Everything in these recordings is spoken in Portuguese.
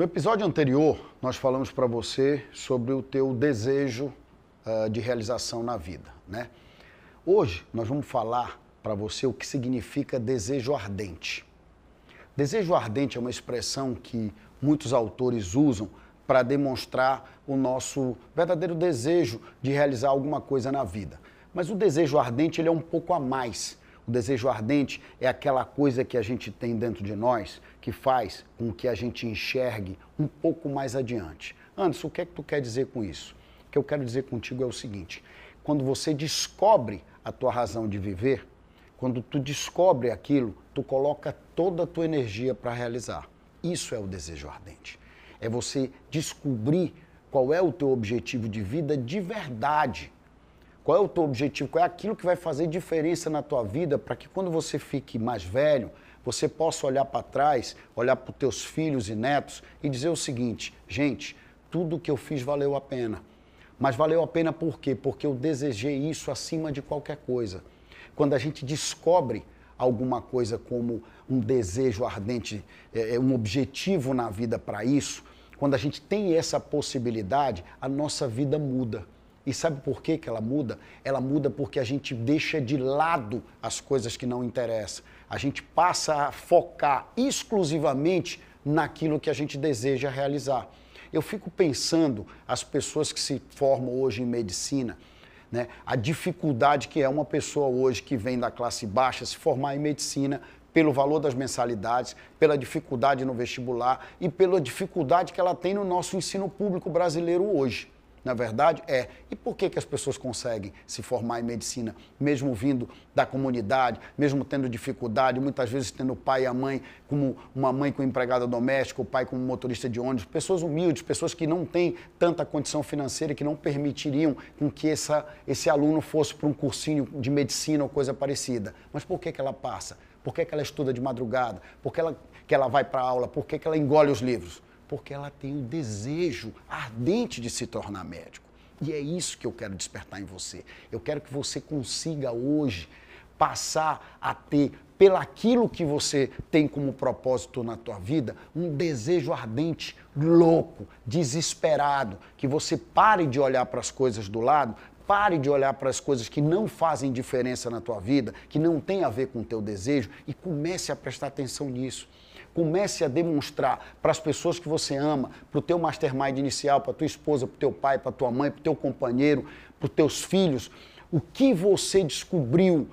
No episódio anterior, nós falamos para você sobre o teu desejo uh, de realização na vida, né? Hoje nós vamos falar para você o que significa desejo ardente. Desejo ardente é uma expressão que muitos autores usam para demonstrar o nosso verdadeiro desejo de realizar alguma coisa na vida. Mas o desejo ardente ele é um pouco a mais o desejo ardente é aquela coisa que a gente tem dentro de nós que faz com que a gente enxergue um pouco mais adiante. Anderson, o que é que tu quer dizer com isso? O que eu quero dizer contigo é o seguinte: quando você descobre a tua razão de viver, quando tu descobre aquilo, tu coloca toda a tua energia para realizar. Isso é o desejo ardente. É você descobrir qual é o teu objetivo de vida de verdade qual é o teu objetivo? Qual é aquilo que vai fazer diferença na tua vida para que quando você fique mais velho, você possa olhar para trás, olhar para os teus filhos e netos e dizer o seguinte: gente, tudo que eu fiz valeu a pena. Mas valeu a pena por quê? Porque eu desejei isso acima de qualquer coisa. Quando a gente descobre alguma coisa como um desejo ardente, é, é um objetivo na vida para isso, quando a gente tem essa possibilidade, a nossa vida muda. E sabe por que, que ela muda? Ela muda porque a gente deixa de lado as coisas que não interessam. A gente passa a focar exclusivamente naquilo que a gente deseja realizar. Eu fico pensando as pessoas que se formam hoje em medicina, né? A dificuldade que é uma pessoa hoje que vem da classe baixa se formar em medicina pelo valor das mensalidades, pela dificuldade no vestibular e pela dificuldade que ela tem no nosso ensino público brasileiro hoje na verdade, é. E por que, que as pessoas conseguem se formar em medicina, mesmo vindo da comunidade, mesmo tendo dificuldade, muitas vezes tendo o pai e a mãe como uma mãe com empregada doméstica, o pai como motorista de ônibus, pessoas humildes, pessoas que não têm tanta condição financeira que não permitiriam com que essa, esse aluno fosse para um cursinho de medicina ou coisa parecida. Mas por que, que ela passa? Por que, que ela estuda de madrugada? Por que ela, que ela vai para aula? Por que, que ela engole os livros? Porque ela tem o desejo ardente de se tornar médico. E é isso que eu quero despertar em você. Eu quero que você consiga hoje passar a ter pelaquilo que você tem como propósito na tua vida, um desejo ardente, louco, desesperado, que você pare de olhar para as coisas do lado, pare de olhar para as coisas que não fazem diferença na tua vida, que não tem a ver com o teu desejo e comece a prestar atenção nisso. Comece a demonstrar para as pessoas que você ama, para o teu mastermind inicial, para tua esposa, para teu pai, para tua mãe, para teu companheiro, para os teus filhos, o que você descobriu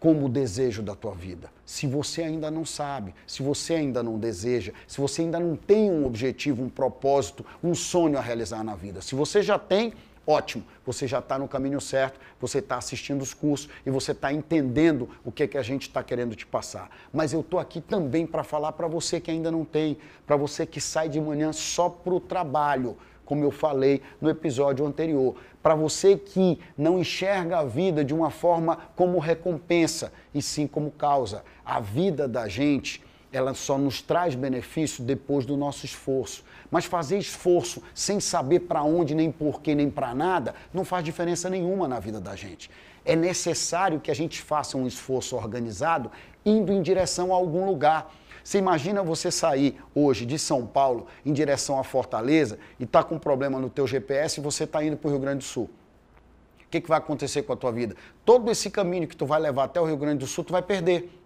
como desejo da tua vida. Se você ainda não sabe, se você ainda não deseja, se você ainda não tem um objetivo, um propósito, um sonho a realizar na vida. Se você já tem, Ótimo, você já está no caminho certo, você está assistindo os cursos e você está entendendo o que, que a gente está querendo te passar. Mas eu estou aqui também para falar para você que ainda não tem, para você que sai de manhã só para o trabalho, como eu falei no episódio anterior. Para você que não enxerga a vida de uma forma como recompensa, e sim como causa. A vida da gente ela só nos traz benefício depois do nosso esforço. Mas fazer esforço sem saber para onde, nem porquê, nem para nada, não faz diferença nenhuma na vida da gente. É necessário que a gente faça um esforço organizado indo em direção a algum lugar. Você imagina você sair hoje de São Paulo em direção a Fortaleza e está com um problema no teu GPS e você está indo para o Rio Grande do Sul. O que, que vai acontecer com a tua vida? Todo esse caminho que tu vai levar até o Rio Grande do Sul, tu vai perder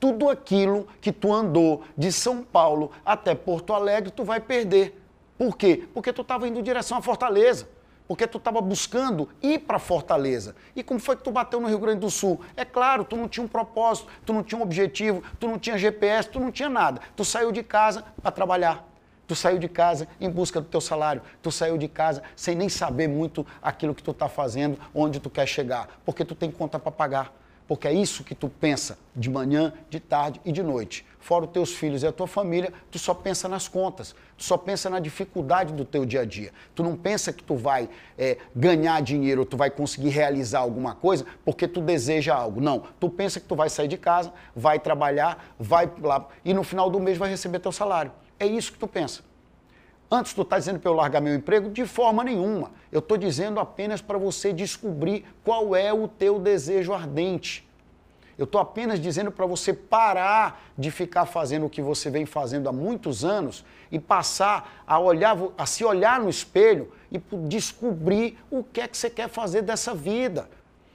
tudo aquilo que tu andou de São Paulo até Porto Alegre, tu vai perder. Por quê? Porque tu estava indo em direção à Fortaleza. Porque tu estava buscando ir para Fortaleza. E como foi que tu bateu no Rio Grande do Sul? É claro, tu não tinha um propósito, tu não tinha um objetivo, tu não tinha GPS, tu não tinha nada. Tu saiu de casa para trabalhar. Tu saiu de casa em busca do teu salário. Tu saiu de casa sem nem saber muito aquilo que tu está fazendo, onde tu quer chegar. Porque tu tem conta para pagar porque é isso que tu pensa de manhã, de tarde e de noite. Fora os teus filhos e a tua família, tu só pensa nas contas, tu só pensa na dificuldade do teu dia a dia. Tu não pensa que tu vai é, ganhar dinheiro, tu vai conseguir realizar alguma coisa porque tu deseja algo. Não, tu pensa que tu vai sair de casa, vai trabalhar, vai lá e no final do mês vai receber teu salário. É isso que tu pensa. Antes tu está dizendo para eu largar meu emprego? De forma nenhuma. Eu estou dizendo apenas para você descobrir qual é o teu desejo ardente. Eu estou apenas dizendo para você parar de ficar fazendo o que você vem fazendo há muitos anos e passar a olhar, a se olhar no espelho e descobrir o que é que você quer fazer dessa vida.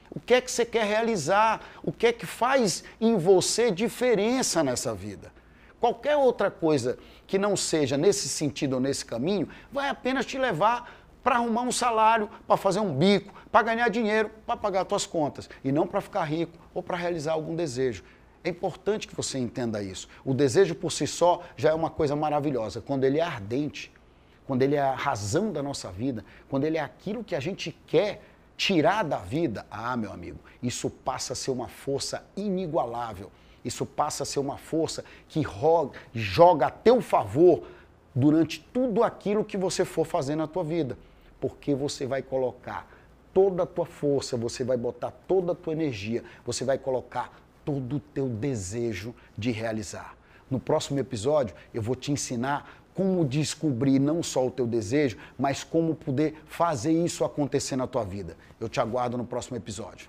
O que é que você quer realizar? O que é que faz em você diferença nessa vida? Qualquer outra coisa que não seja nesse sentido ou nesse caminho vai apenas te levar para arrumar um salário, para fazer um bico, para ganhar dinheiro, para pagar suas contas e não para ficar rico ou para realizar algum desejo. É importante que você entenda isso. O desejo por si só já é uma coisa maravilhosa. Quando ele é ardente, quando ele é a razão da nossa vida, quando ele é aquilo que a gente quer tirar da vida, ah, meu amigo, isso passa a ser uma força inigualável. Isso passa a ser uma força que joga a teu favor durante tudo aquilo que você for fazer na tua vida porque você vai colocar toda a tua força, você vai botar toda a tua energia, você vai colocar todo o teu desejo de realizar. No próximo episódio, eu vou te ensinar como descobrir não só o teu desejo, mas como poder fazer isso acontecer na tua vida. Eu te aguardo no próximo episódio.